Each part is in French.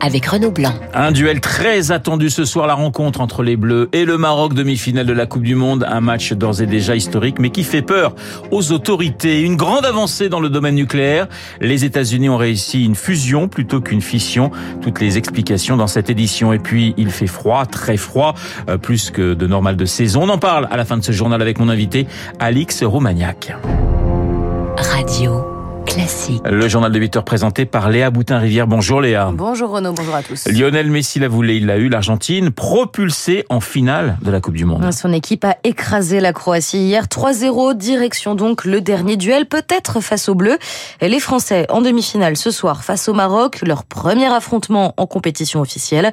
avec Renaud Blanc. Un duel très attendu ce soir, la rencontre entre les Bleus et le Maroc, demi-finale de la Coupe du Monde. Un match d'ores et déjà historique, mais qui fait peur aux autorités. Une grande avancée dans le domaine nucléaire. Les États-Unis ont réussi une fusion plutôt qu'une fission. Toutes les explications dans cette édition. Et puis, il fait froid, très froid, euh, plus que de normal de saison. On en parle à la fin de ce journal avec mon invité, Alix Romagnac. Radio. Classique. Le journal de 8 heures présenté par Léa Boutin-Rivière. Bonjour Léa. Bonjour Renaud, bonjour à tous. Lionel Messi l'a voulu, il l'a eu, l'Argentine, propulsée en finale de la Coupe du Monde. Son équipe a écrasé la Croatie hier 3-0, direction donc le dernier duel, peut-être face aux Bleus. Les Français en demi-finale ce soir face au Maroc, leur premier affrontement en compétition officielle.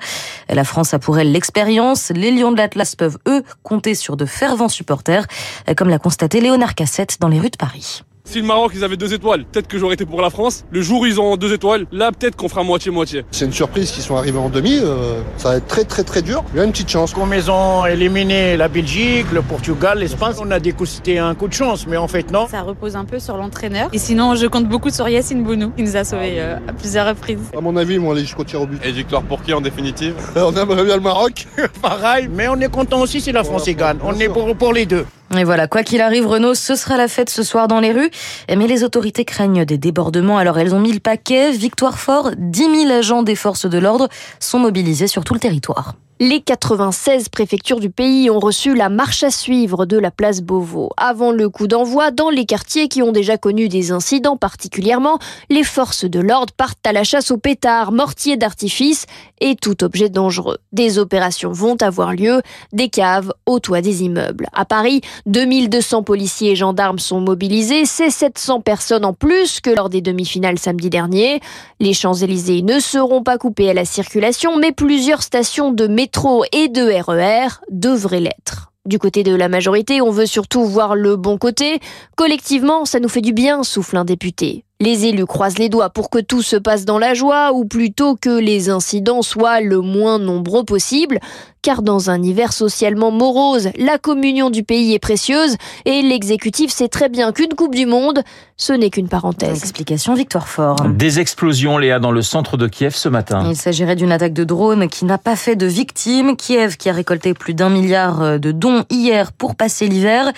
La France a pour elle l'expérience, les Lions de l'Atlas peuvent eux compter sur de fervents supporters, comme l'a constaté Léonard Cassette dans les rues de Paris. Si le Maroc ils avaient deux étoiles, peut-être que j'aurais été pour la France. Le jour où ils ont deux étoiles, là peut-être qu'on fera moitié-moitié. C'est une surprise qu'ils sont arrivés en demi. Euh, ça va être très très très dur. Il y a une petite chance. Comme ils ont éliminé la Belgique, le Portugal, l'Espagne, on a dit que c'était un coup de chance, mais en fait non. Ça repose un peu sur l'entraîneur. Et sinon, je compte beaucoup sur Yacine Bounou, qui nous a sauvés euh, à plusieurs reprises. À mon avis, moi, aller jusqu'au tir au but. Et victoire pour qui en définitive? On aimerait bien le Maroc. Pareil, mais on est content aussi si la France y gagne. On est pour, pour les deux. Et voilà, quoi qu'il arrive, Renault, ce sera la fête ce soir dans les rues. Mais les autorités craignent des débordements, alors elles ont mis le paquet. Victoire fort, 10 000 agents des forces de l'ordre sont mobilisés sur tout le territoire. Les 96 préfectures du pays ont reçu la marche à suivre de la place Beauvau. Avant le coup d'envoi, dans les quartiers qui ont déjà connu des incidents particulièrement, les forces de l'ordre partent à la chasse aux pétards, mortiers d'artifice et tout objet dangereux. Des opérations vont avoir lieu, des caves au toit des immeubles. À Paris, 2200 policiers et gendarmes sont mobilisés, c'est 700 personnes en plus que lors des demi-finales samedi dernier. Les Champs-Élysées ne seront pas coupés à la circulation, mais plusieurs stations de métro et de RER devraient l'être. Du côté de la majorité, on veut surtout voir le bon côté. Collectivement, ça nous fait du bien, souffle un député. Les élus croisent les doigts pour que tout se passe dans la joie, ou plutôt que les incidents soient le moins nombreux possible, car dans un hiver socialement morose, la communion du pays est précieuse, et l'exécutif sait très bien qu'une Coupe du Monde, ce n'est qu'une parenthèse. Explication Victoire Fort. Des explosions, Léa, dans le centre de Kiev ce matin. Il s'agirait d'une attaque de drone qui n'a pas fait de victimes. Kiev qui a récolté plus d'un milliard de dons hier pour passer l'hiver.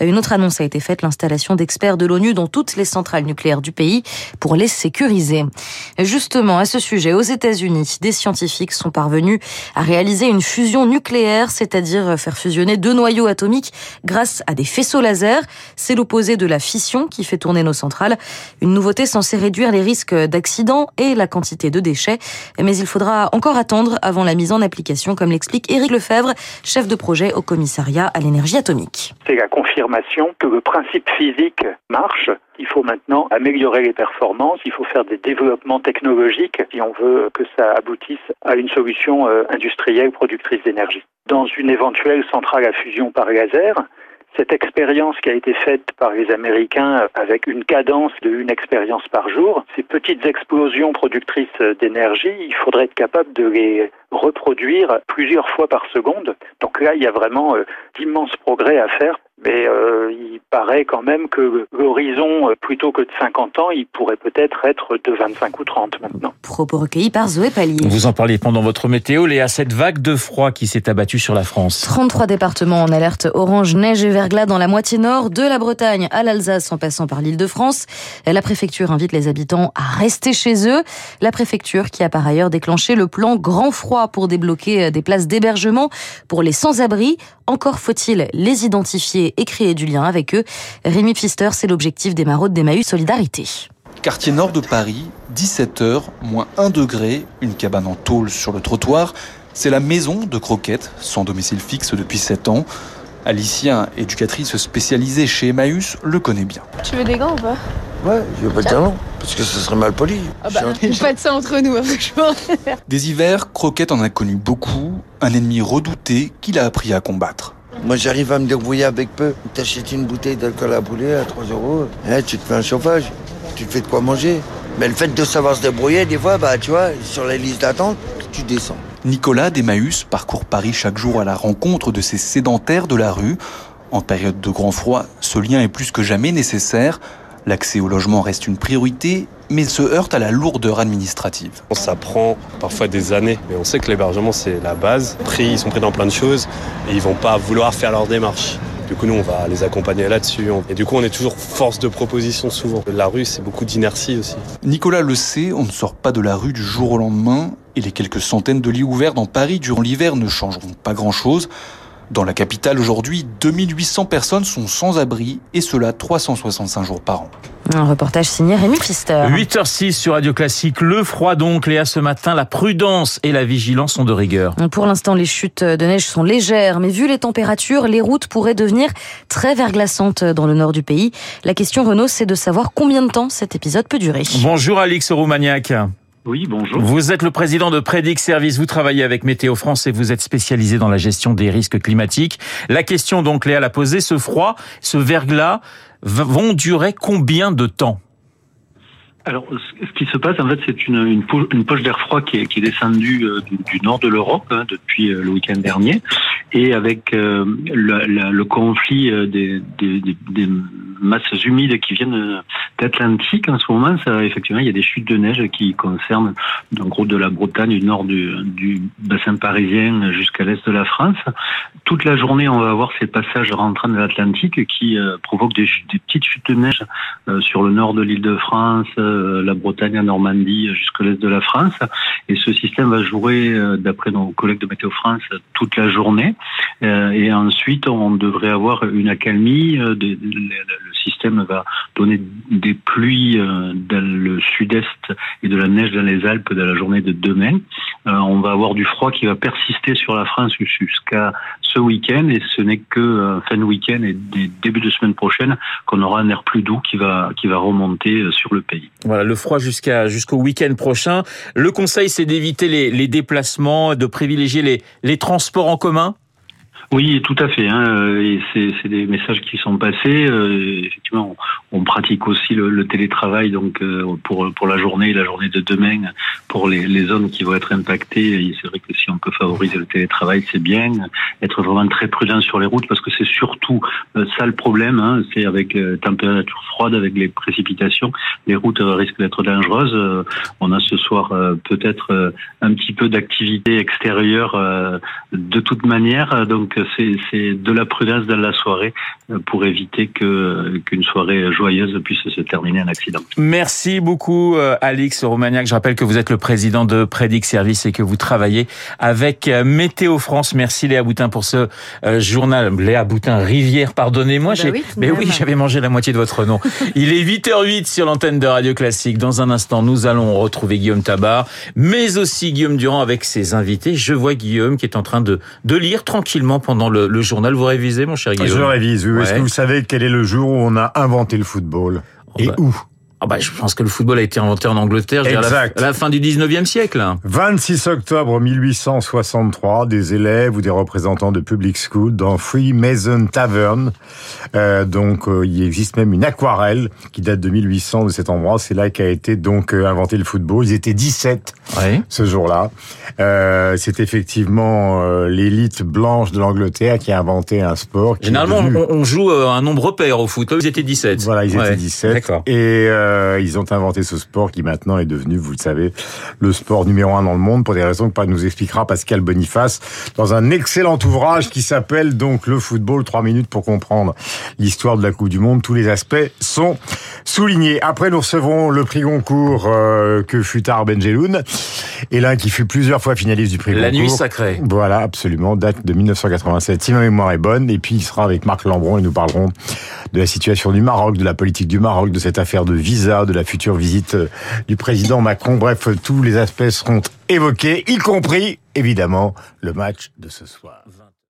Une autre annonce a été faite, l'installation d'experts de l'ONU dans toutes les centrales nucléaires du pays pour les sécuriser. Justement, à ce sujet, aux États-Unis, des scientifiques sont parvenus à réaliser une fusion nucléaire, c'est-à-dire faire fusionner deux noyaux atomiques grâce à des faisceaux laser. C'est l'opposé de la fission qui fait tourner nos centrales. Une nouveauté censée réduire les risques d'accidents et la quantité de déchets. Mais il faudra encore attendre avant la mise en application, comme l'explique Éric Lefebvre, chef de projet au commissariat à l'énergie atomique. C'est la confirmation que le principe physique marche. Il faut maintenant améliorer les performances, il faut faire des développements technologiques si on veut que ça aboutisse à une solution industrielle productrice d'énergie. Dans une éventuelle centrale à fusion par laser, cette expérience qui a été faite par les Américains avec une cadence de une expérience par jour, ces petites explosions productrices d'énergie, il faudrait être capable de les reproduire plusieurs fois par seconde. Donc là, il y a vraiment d'immenses progrès à faire. Mais euh, il paraît quand même que l'horizon, plutôt que de 50 ans, il pourrait peut-être être de 25 ou 30 maintenant. Propos recueillis par Zoé Pallier. Vous en parliez pendant votre météo, Léa, cette vague de froid qui s'est abattue sur la France. 33 départements en alerte orange, neige et verglas dans la moitié nord, de la Bretagne à l'Alsace en passant par l'île de France. La préfecture invite les habitants à rester chez eux. La préfecture qui a par ailleurs déclenché le plan grand froid pour débloquer des places d'hébergement pour les sans-abri. Encore faut-il les identifier et créer du lien avec eux. Rémi Pfister, c'est l'objectif des maraudes d'Emmaüs Solidarité. Quartier nord de Paris, 17h, moins 1 degré, une cabane en tôle sur le trottoir. C'est la maison de Croquette, sans domicile fixe depuis 7 ans. Alicia, éducatrice spécialisée chez Emmaüs, le connaît bien. Tu veux des gants ou pas? Ouais, je veux pas de talent, parce que ce serait mal poli. Ah bah, pas de ça entre nous, franchement. Des hivers, Croquette en a connu beaucoup, un ennemi redouté qu'il a appris à combattre. Moi, j'arrive à me débrouiller avec peu. T'achètes une bouteille d'alcool à brûler à 3 euros, eh, tu te fais un chauffage, tu te fais de quoi manger. Mais le fait de savoir se débrouiller, des fois, bah, tu vois, sur les listes d'attente, tu descends. Nicolas d'Emmaüs parcourt Paris chaque jour à la rencontre de ces sédentaires de la rue. En période de grand froid, ce lien est plus que jamais nécessaire. L'accès au logement reste une priorité, mais se heurte à la lourdeur administrative. Ça prend parfois des années, mais on sait que l'hébergement c'est la base. Pris, ils sont pris dans plein de choses et ils vont pas vouloir faire leur démarche. Du coup, nous, on va les accompagner là-dessus. Et du coup, on est toujours force de proposition souvent. La rue, c'est beaucoup d'inertie aussi. Nicolas le sait, on ne sort pas de la rue du jour au lendemain. Et les quelques centaines de lits ouverts dans Paris durant l'hiver ne changeront pas grand-chose. Dans la capitale aujourd'hui, 2800 personnes sont sans abri, et cela 365 jours par an. Un reportage signé Rémi Pfister. 8h06 sur Radio Classique. Le froid donc, Léa, ce matin, la prudence et la vigilance sont de rigueur. Pour l'instant, les chutes de neige sont légères, mais vu les températures, les routes pourraient devenir très verglaçantes dans le nord du pays. La question, Renaud, c'est de savoir combien de temps cet épisode peut durer. Bonjour Alix Roumaniac. Oui, bonjour. Vous êtes le président de Predic Service, vous travaillez avec Météo France et vous êtes spécialisé dans la gestion des risques climatiques. La question donc Léa l'a posée, ce froid, ce verglas vont durer combien de temps? Alors, ce qui se passe, en fait, c'est une, une, poche, une poche d'air froid qui est, qui est descendue euh, du, du, nord de l'Europe hein, depuis euh, le week-end dernier, et avec euh, le, conflit des, des, masses humides qui viennent d'Atlantique en ce moment, ça, effectivement, il y a des chutes de neige qui concernent, en gros, de la Bretagne, du nord du, du bassin parisien jusqu'à l'est de la France. Toute la journée, on va avoir ces passages rentrant de l'Atlantique qui provoquent des, des, petites chutes de neige sur le nord de l'île de France la Bretagne, à Normandie, jusqu'à l'est de la France. Et ce système va jouer, d'après nos collègues de Météo France, toute la journée. Et ensuite, on devrait avoir une accalmie. Le système va donner des pluies dans le sud-est et de la neige dans les Alpes dans la journée de demain. On va avoir du froid qui va persister sur la France jusqu'à ce week-end. Et ce n'est que fin de week-end et début de semaine prochaine qu'on aura un air plus doux qui va, qui va remonter sur le pays. Voilà, le froid jusqu'à jusqu'au week-end prochain. Le conseil, c'est d'éviter les, les, déplacements, de privilégier les, les transports en commun. Oui, tout à fait. Hein. Et c'est des messages qui sont passés. Euh, effectivement, on, pratique aussi le, le télétravail donc euh, pour pour la journée, la journée de demain, pour les, les zones qui vont être impactées. C'est vrai que si on peut favoriser le télétravail, c'est bien. Être vraiment très prudent sur les routes parce que c'est surtout euh, ça le problème. Hein. C'est avec euh, température froide, avec les précipitations, les routes risquent d'être dangereuses. Euh, on a ce soir euh, peut-être un petit peu d'activité extérieure de toute manière, donc c'est de la prudence dans la soirée pour éviter que qu'une soirée joyeuse puisse se terminer en accident. Merci beaucoup Alix Romagnac. Je rappelle que vous êtes le président de Prédic Service et que vous travaillez avec Météo France. Merci Léa Boutin pour ce journal. Léa Boutin Rivière, pardonnez-moi. Bah oui, mais oui, j'avais mangé la moitié de votre nom. Il est 8h08 sur l'antenne de Radio Classique. Dans un instant, nous allons retrouver Guillaume Tabar, mais aussi Guillaume Durand avec ses invités. Je vois Guillaume qui est en train de, de lire tranquillement pendant le, le journal. Vous révisez, mon cher Guillaume? Je révise, oui. Ouais. Est-ce que vous savez quel est le jour où on a inventé le football Et bah. où? Ah bah, je pense que le football a été inventé en Angleterre à la, à la, fin du 19e siècle. 26 octobre 1863, des élèves ou des représentants de public school dans Freemason Tavern. Euh, donc euh, il existe même une aquarelle qui date de 1800 de cet endroit. C'est là qu'a été donc euh, inventé le football. Ils étaient 17 oui. ce jour-là. C'est effectivement l'élite blanche de l'Angleterre qui a inventé un sport. Qui Généralement, devenu... on, on, joue un nombre pair au foot. Là, ils étaient 17. Voilà, ils ouais. étaient 17. Et euh, ils ont inventé ce sport qui maintenant est devenu, vous le savez, le sport numéro un dans le monde pour des raisons que nous expliquera Pascal Boniface dans un excellent ouvrage qui s'appelle donc Le football 3 minutes pour comprendre l'histoire de la Coupe du Monde. Tous les aspects sont soulignés. Après, nous recevrons le prix Goncourt euh, que fut Tar Benjeloun et l'un qui fut plusieurs fois finaliste du prix la Goncourt. La nuit sacrée. Voilà, absolument. Date de 1987. Si ma mémoire est bonne. Et puis, il sera avec Marc Lambron et nous parlerons de la situation du Maroc, de la politique du Maroc, de cette affaire de visa, de la future visite du président Macron. Bref, tous les aspects seront évoqués, y compris, évidemment, le match de ce soir.